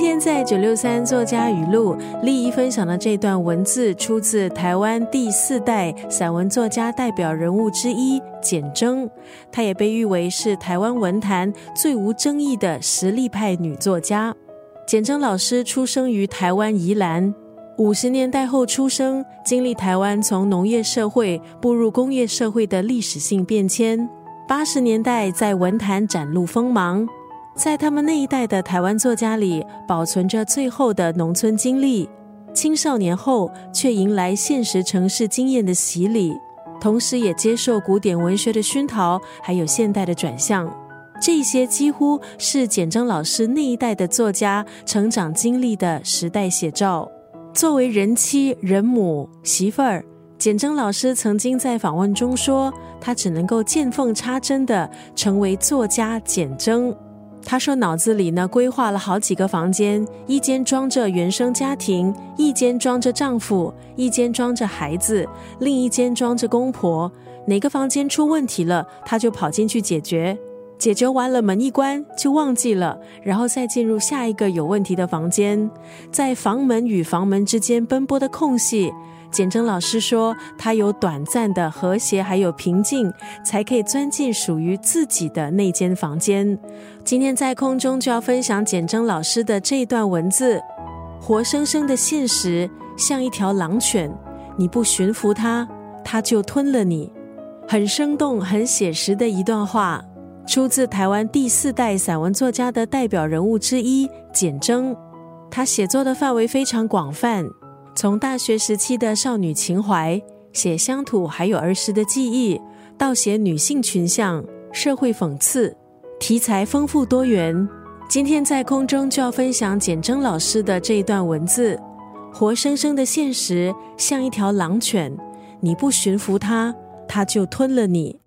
今天在九六三作家语录，丽仪分享的这段文字出自台湾第四代散文作家代表人物之一简征，她也被誉为是台湾文坛最无争议的实力派女作家。简征老师出生于台湾宜兰，五十年代后出生，经历台湾从农业社会步入工业社会的历史性变迁。八十年代在文坛展露锋芒。在他们那一代的台湾作家里，保存着最后的农村经历。青少年后，却迎来现实城市经验的洗礼，同时也接受古典文学的熏陶，还有现代的转向。这些几乎是简章老师那一代的作家成长经历的时代写照。作为人妻、人母、媳妇儿，简章老师曾经在访问中说：“他只能够见缝插针的成为作家简征。”他说：“脑子里呢规划了好几个房间，一间装着原生家庭，一间装着丈夫，一间装着孩子，另一间装着公婆。哪个房间出问题了，他就跑进去解决。解决完了，门一关就忘记了，然后再进入下一个有问题的房间，在房门与房门之间奔波的空隙。”简征老师说：“他有短暂的和谐，还有平静，才可以钻进属于自己的那间房间。”今天在空中就要分享简征老师的这段文字：活生生的现实像一条狼犬，你不驯服它，它就吞了你。很生动、很写实的一段话，出自台湾第四代散文作家的代表人物之一简征。他写作的范围非常广泛。从大学时期的少女情怀，写乡土还有儿时的记忆，到写女性群像、社会讽刺，题材丰富多元。今天在空中就要分享简征老师的这一段文字：活生生的现实像一条狼犬，你不驯服它，它就吞了你。